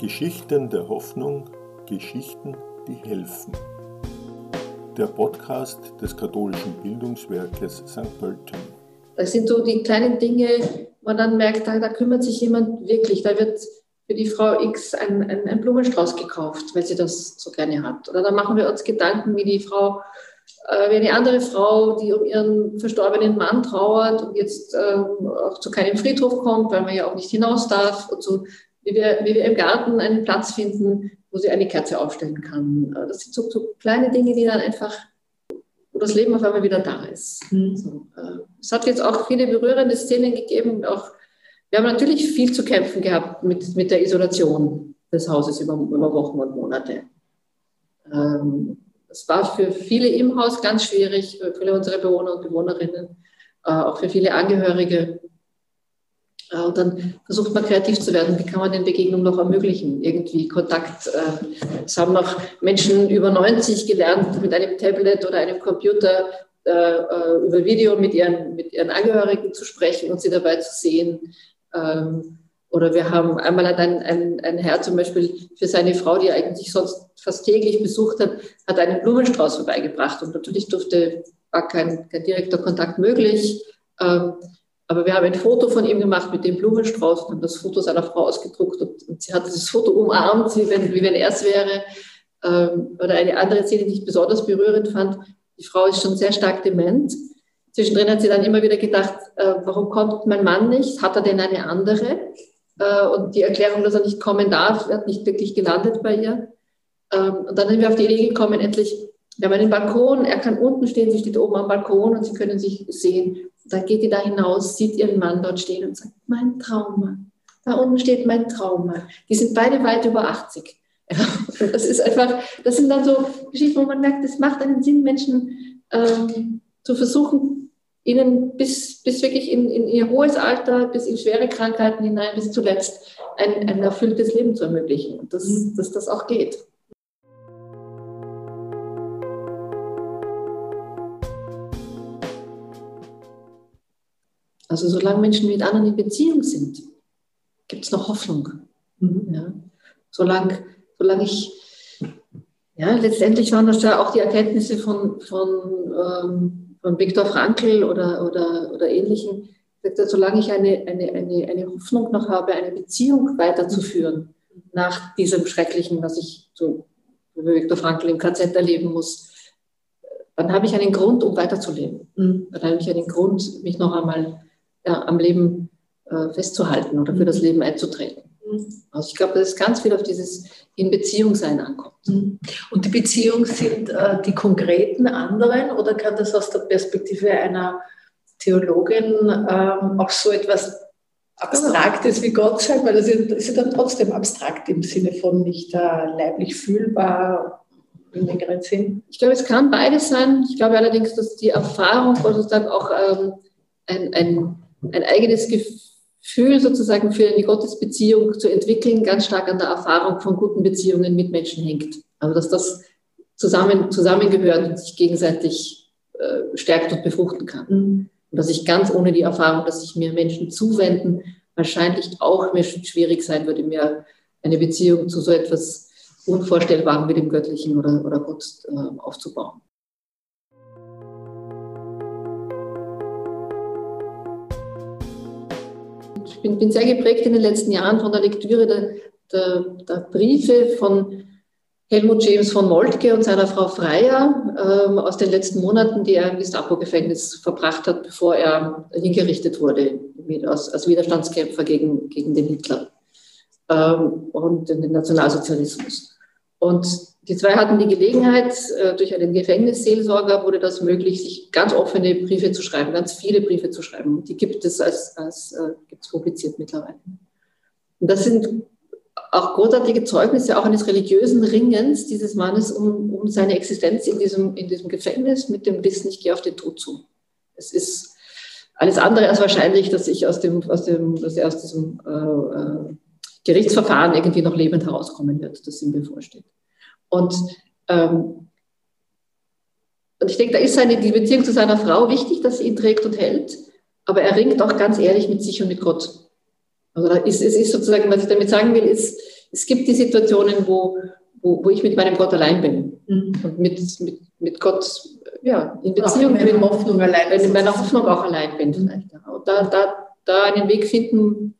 Geschichten der Hoffnung, Geschichten, die helfen. Der Podcast des katholischen Bildungswerkes St. Pölten. Das sind so die kleinen Dinge, wo man dann merkt, da, da kümmert sich jemand wirklich. Da wird für die Frau X ein, ein, ein, Blumenstrauß gekauft, weil sie das so gerne hat. Oder dann machen wir uns Gedanken, wie die Frau, äh, wie eine andere Frau, die um ihren verstorbenen Mann trauert und jetzt ähm, auch zu keinem Friedhof kommt, weil man ja auch nicht hinaus darf und so wie wir, wie wir im Garten einen Platz finden, wo sie eine Kerze aufstellen kann. Äh, das sind so, so kleine Dinge, die dann einfach, wo das Leben auf einmal wieder da ist. Mhm. So, äh, es hat jetzt auch viele berührende Szenen gegeben. Auch, wir haben natürlich viel zu kämpfen gehabt mit, mit der Isolation des Hauses über, über Wochen und Monate. Ähm, es war für viele im Haus ganz schwierig, für viele unserer Bewohner und Bewohnerinnen, äh, auch für viele Angehörige. Äh, und dann versucht man kreativ zu werden. Wie kann man den Begegnungen noch ermöglichen? Irgendwie Kontakt. Äh, es haben noch Menschen über 90 gelernt, mit einem Tablet oder einem Computer äh, über Video mit ihren, mit ihren Angehörigen zu sprechen und sie dabei zu sehen. Ähm, oder wir haben einmal hat ein, ein, ein Herr zum Beispiel für seine Frau, die er eigentlich sonst fast täglich besucht hat, hat einen Blumenstrauß vorbeigebracht. Und natürlich durfte, war kein, kein direkter Kontakt möglich. Aber wir haben ein Foto von ihm gemacht mit dem Blumenstrauß und haben das Foto seiner Frau ausgedruckt und, und sie hat dieses Foto umarmt, wie wenn, wie wenn er es wäre. Ähm, oder eine andere Szene, die ich besonders berührend fand. Die Frau ist schon sehr stark dement. Zwischendrin hat sie dann immer wieder gedacht, äh, warum kommt mein Mann nicht? Hat er denn eine andere? Äh, und die Erklärung, dass er nicht kommen darf, hat nicht wirklich gelandet bei ihr. Ähm, und dann sind wir auf die Idee gekommen, endlich, wir haben einen Balkon, er kann unten stehen, sie steht oben am Balkon und sie können sich sehen. Dann geht die da hinaus, sieht ihren Mann dort stehen und sagt, mein Traummann. Da unten steht mein Traummann. Die sind beide weit über 80. Ja, das ist einfach, das sind dann so Geschichten, wo man merkt, es macht einen Sinn, Menschen ähm, zu versuchen, ihnen bis, bis wirklich in, in, ihr hohes Alter, bis in schwere Krankheiten hinein, bis zuletzt ein, ein erfülltes Leben zu ermöglichen. Und dass, mhm. dass das auch geht. Also solange Menschen mit anderen in Beziehung sind, gibt es noch Hoffnung. Mhm. Ja. Solange, solange ich, ja, letztendlich waren das ja auch die Erkenntnisse von, von, ähm, von Viktor Frankl oder, oder, oder ähnlichen. Solange ich eine, eine, eine, eine Hoffnung noch habe, eine Beziehung weiterzuführen nach diesem Schrecklichen, was ich so wie Viktor Frankl im KZ erleben muss, dann habe ich einen Grund, um weiterzuleben. Mhm. Dann habe ich einen Grund, mich noch einmal ja, am Leben äh, festzuhalten oder für das mhm. Leben einzutreten. Mhm. Also ich glaube, dass es ganz viel auf dieses in Beziehung sein ankommt. Mhm. Und die Beziehung sind äh, die konkreten anderen oder kann das aus der Perspektive einer Theologin ähm, auch so etwas Abstraktes wie Gott sein? Weil das ist ja dann trotzdem abstrakt im Sinne von nicht äh, leiblich fühlbar im längeren Sinn. Ich glaube, es kann beides sein. Ich glaube allerdings, dass die Erfahrung dann auch ähm, ein, ein ein eigenes Gefühl sozusagen für eine Gottesbeziehung zu entwickeln, ganz stark an der Erfahrung von guten Beziehungen mit Menschen hängt. Also dass das zusammen, zusammengehört und sich gegenseitig äh, stärkt und befruchten kann. Mhm. Und dass ich ganz ohne die Erfahrung, dass sich mir Menschen zuwenden, wahrscheinlich auch mir schwierig sein würde, mir eine Beziehung zu so etwas Unvorstellbarem wie dem Göttlichen oder, oder Gott äh, aufzubauen. Ich bin, bin, sehr geprägt in den letzten Jahren von der Lektüre der, der, der Briefe von Helmut James von Moltke und seiner Frau Freier ähm, aus den letzten Monaten, die er im Gestapo-Gefängnis verbracht hat, bevor er hingerichtet wurde als, als Widerstandskämpfer gegen, gegen den Hitler ähm, und den Nationalsozialismus. Und die zwei hatten die Gelegenheit, äh, durch einen Gefängnisseelsorger wurde das möglich, sich ganz offene Briefe zu schreiben, ganz viele Briefe zu schreiben. Die gibt es als, als äh, gibt's publiziert mittlerweile. Und das sind auch großartige Zeugnisse auch eines religiösen Ringens dieses Mannes um, um seine Existenz in diesem, in diesem Gefängnis mit dem Wissen, ich gehe auf den Tod zu. Es ist alles andere als wahrscheinlich, dass ich aus dem, aus dem, dass er aus diesem äh, äh, Gerichtsverfahren irgendwie noch lebend herauskommen wird, das ihm bevorsteht. Und, ähm, und ich denke, da ist seine, die Beziehung zu seiner Frau wichtig, dass sie ihn trägt und hält, aber er ringt auch ganz ehrlich mit sich und mit Gott. Also da ist, es ist sozusagen, was ich damit sagen will, ist, es gibt die Situationen, wo, wo, wo ich mit meinem Gott allein bin mhm. und mit, mit, mit Gott ja, in Beziehung bin. In Hoffnung allein. In meiner Hoffnung auch allein bin vielleicht. Und da, da, da einen Weg finden,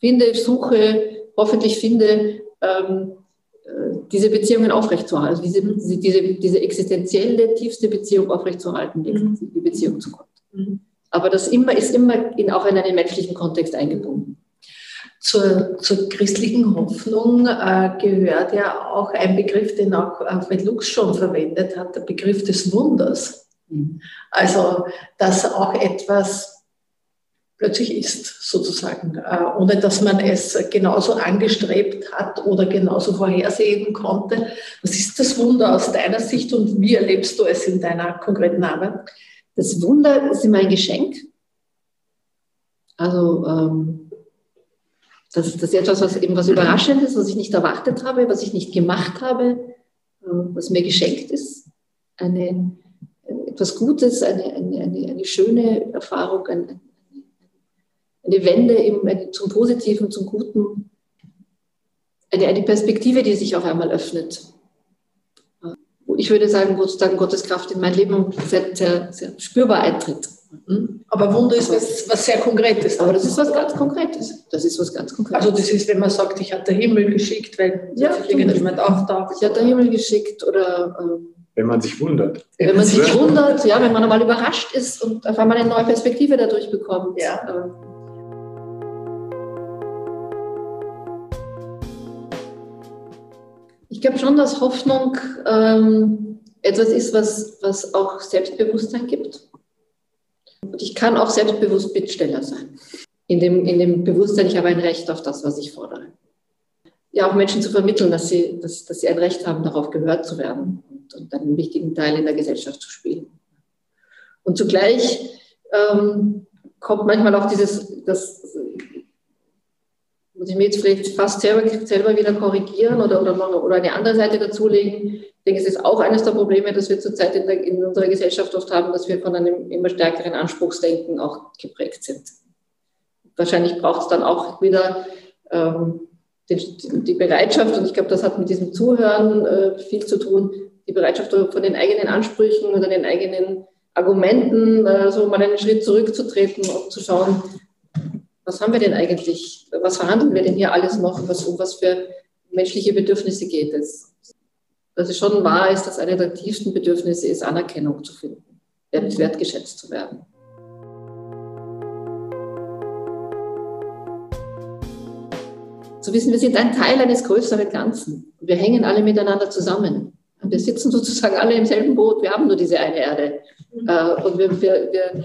finde, suche, hoffentlich finde, ähm, äh, diese Beziehungen aufrechtzuerhalten, also diese, diese, diese existenzielle, tiefste Beziehung aufrechtzuerhalten, die, mhm. die Beziehung zu Gott. Mhm. Aber das immer, ist immer in, auch in einen menschlichen Kontext eingebunden. Zur, zur christlichen Hoffnung äh, gehört ja auch ein Begriff, den auch Alfred Lux schon verwendet hat, der Begriff des Wunders. Mhm. Also, dass auch etwas plötzlich ist, sozusagen, äh, ohne dass man es genauso angestrebt hat oder genauso vorhersehen konnte. Was ist das Wunder aus deiner Sicht und wie erlebst du es in deiner konkreten Arbeit? Das Wunder ist immer ein Geschenk. Also ähm, das, das ist etwas, was eben was Überraschendes, was ich nicht erwartet habe, was ich nicht gemacht habe, äh, was mir geschenkt ist. Eine, etwas Gutes, eine, eine, eine, eine schöne Erfahrung, eine, eine Wende im, eine, zum Positiven, zum Guten, eine, eine Perspektive, die sich auf einmal öffnet ich würde sagen, wo sozusagen Gottes Kraft in mein Leben sehr, sehr, sehr spürbar eintritt. Hm? Aber Wunder ist was, was sehr Konkretes. Aber das ist was ganz Konkretes. Das ist was ganz Konkretes. Also das ist, wenn man sagt, ich habe der Himmel geschickt, weil ja, sich irgendjemand auftaucht. Ich habe der Himmel geschickt oder... Ähm, wenn man sich wundert. Wenn man sich wundert, ja, wenn man einmal überrascht ist und auf einmal eine neue Perspektive dadurch bekommt. Ja. Ähm, glaube schon, dass Hoffnung ähm, etwas ist, was, was auch Selbstbewusstsein gibt. Und ich kann auch selbstbewusst Bittsteller sein. In dem, in dem Bewusstsein, ich habe ein Recht auf das, was ich fordere. Ja, auch Menschen zu vermitteln, dass sie, dass, dass sie ein Recht haben, darauf gehört zu werden und, und einen wichtigen Teil in der Gesellschaft zu spielen. Und zugleich ähm, kommt manchmal auch dieses, das muss ich mir jetzt vielleicht fast selber, selber wieder korrigieren oder, oder, oder eine andere Seite dazulegen. Ich denke, es ist auch eines der Probleme, dass wir zurzeit in, der, in unserer Gesellschaft oft haben, dass wir von einem immer stärkeren Anspruchsdenken auch geprägt sind. Wahrscheinlich braucht es dann auch wieder ähm, die, die, Bereitschaft, und ich glaube, das hat mit diesem Zuhören äh, viel zu tun, die Bereitschaft von den eigenen Ansprüchen oder den eigenen Argumenten, äh, so mal einen Schritt zurückzutreten und zu schauen, was haben wir denn eigentlich, was verhandeln wir denn hier alles noch, was, um was für menschliche Bedürfnisse geht es? Dass es schon wahr ist, dass eine der tiefsten Bedürfnisse ist, Anerkennung zu finden, wertgeschätzt zu werden. Zu wissen, wir sind ein Teil eines größeren Ganzen. Wir hängen alle miteinander zusammen. wir sitzen sozusagen alle im selben Boot. Wir haben nur diese eine Erde. Mhm. Äh, und wir, wir, wir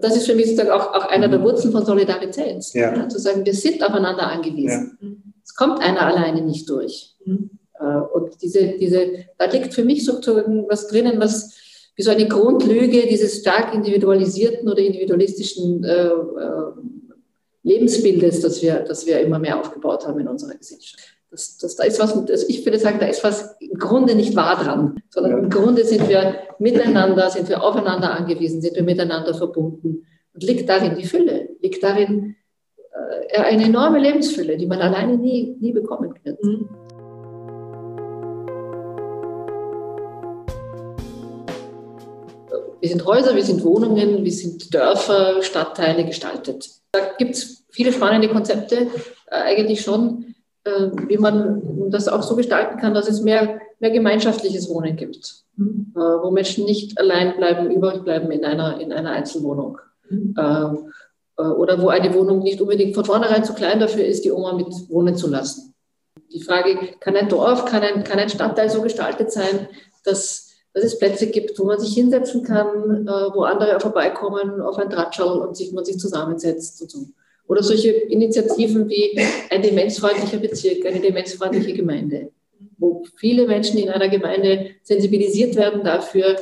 das ist für mich sozusagen auch, auch einer der mhm. Wurzeln von Solidarität. Ja. Ja, zu sagen, wir sind aufeinander angewiesen. Ja. Es kommt einer alleine nicht durch. Mhm. Äh, und diese, diese, da liegt für mich sozusagen was drinnen, was wie so eine Grundlüge dieses stark individualisierten oder individualistischen äh, äh, Lebensbildes, das wir, das wir immer mehr aufgebaut haben in unserer Gesellschaft. Das, das, da ist was, also ich würde sagen, da ist was im Grunde nicht wahr dran, sondern im Grunde sind wir miteinander, sind wir aufeinander angewiesen, sind wir miteinander verbunden. Und liegt darin die Fülle, liegt darin äh, eine enorme Lebensfülle, die man alleine nie, nie bekommen wird. Mhm. Wir sind Häuser, wir sind Wohnungen, wir sind Dörfer, Stadtteile gestaltet. Da gibt es viele spannende Konzepte, äh, eigentlich schon. Äh, wie man das auch so gestalten kann, dass es mehr, mehr gemeinschaftliches Wohnen gibt, mhm. Äh, wo Menschen nicht allein bleiben, übrig bleiben in einer, in einer Einzelwohnung. Mhm. Äh, oder wo eine Wohnung nicht unbedingt von vornherein zu klein dafür ist, die Oma mit wohnen zu lassen. Die Frage, kann ein Dorf, kann ein, kann ein Stadtteil so gestaltet sein, dass, dass es Plätze gibt, wo man sich hinsetzen kann, wo andere vorbeikommen auf ein Drahtschall und sich, man sich zusammensetzt und so. Oder solche Initiativen wie ein demenzfreundlicher Bezirk, eine demenzfreundliche Gemeinde, wo viele Menschen in einer Gemeinde sensibilisiert werden dafür,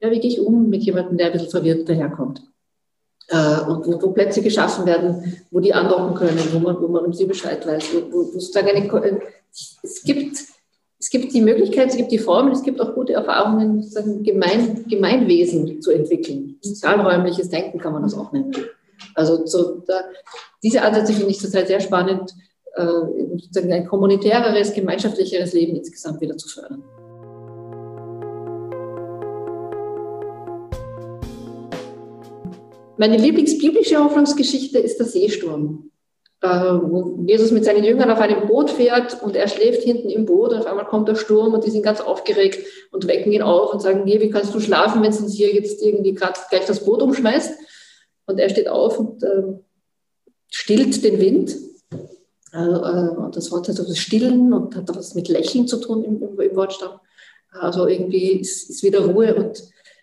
ja, wie gehe ich um mit jemandem, der ein bisschen verwirrt daherkommt. Äh, und wo, wo, Plätze geschaffen werden, wo die andocken können, wo man, wo man um sie Bescheid weiß. Wo, wo, sozusagen eine, es, gibt, es gibt die Möglichkeit, es gibt die Formen, es gibt auch gute Erfahrungen, Gemein, Gemeinwesen zu entwickeln. Sozialräumliches Denken kann man das auch nennen. Also so, da, diese Ansätze finde ich zurzeit sehr spannend, äh, ein kommunitäreres, gemeinschaftlicheres Leben insgesamt wieder zu fördern. Meine Lieblingsbiblische Hoffnungsgeschichte ist der Seesturm, äh, wo Jesus mit seinen Jüngern auf einem Boot fährt und er schläft hinten im Boot und auf einmal kommt der Sturm und die sind ganz aufgeregt und wecken ihn auf und sagen, nee, wie kannst du schlafen, wenn es uns hier jetzt irgendwie gerade gleich das Boot umschmeißt? Und er steht auf und äh, stillt den Wind. Also, äh, und das Wort heißt also stillen und hat was mit Lächeln zu tun im, im, im Wortstamm. Also irgendwie ist, ist wieder Ruhe und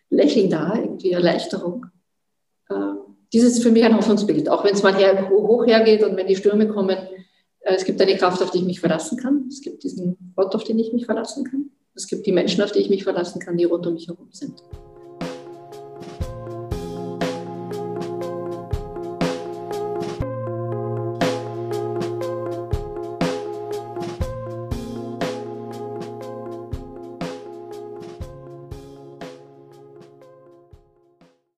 Lächeln da, irgendwie Erleichterung. Äh, dieses ist für mich ein Hoffnungsbild, auch wenn es mal her, hoch hergeht und wenn die Stürme kommen. Äh, es gibt eine Kraft, auf die ich mich verlassen kann. Es gibt diesen Gott, auf den ich mich verlassen kann. Es gibt die Menschen, auf die ich mich verlassen kann, die rund um mich herum sind.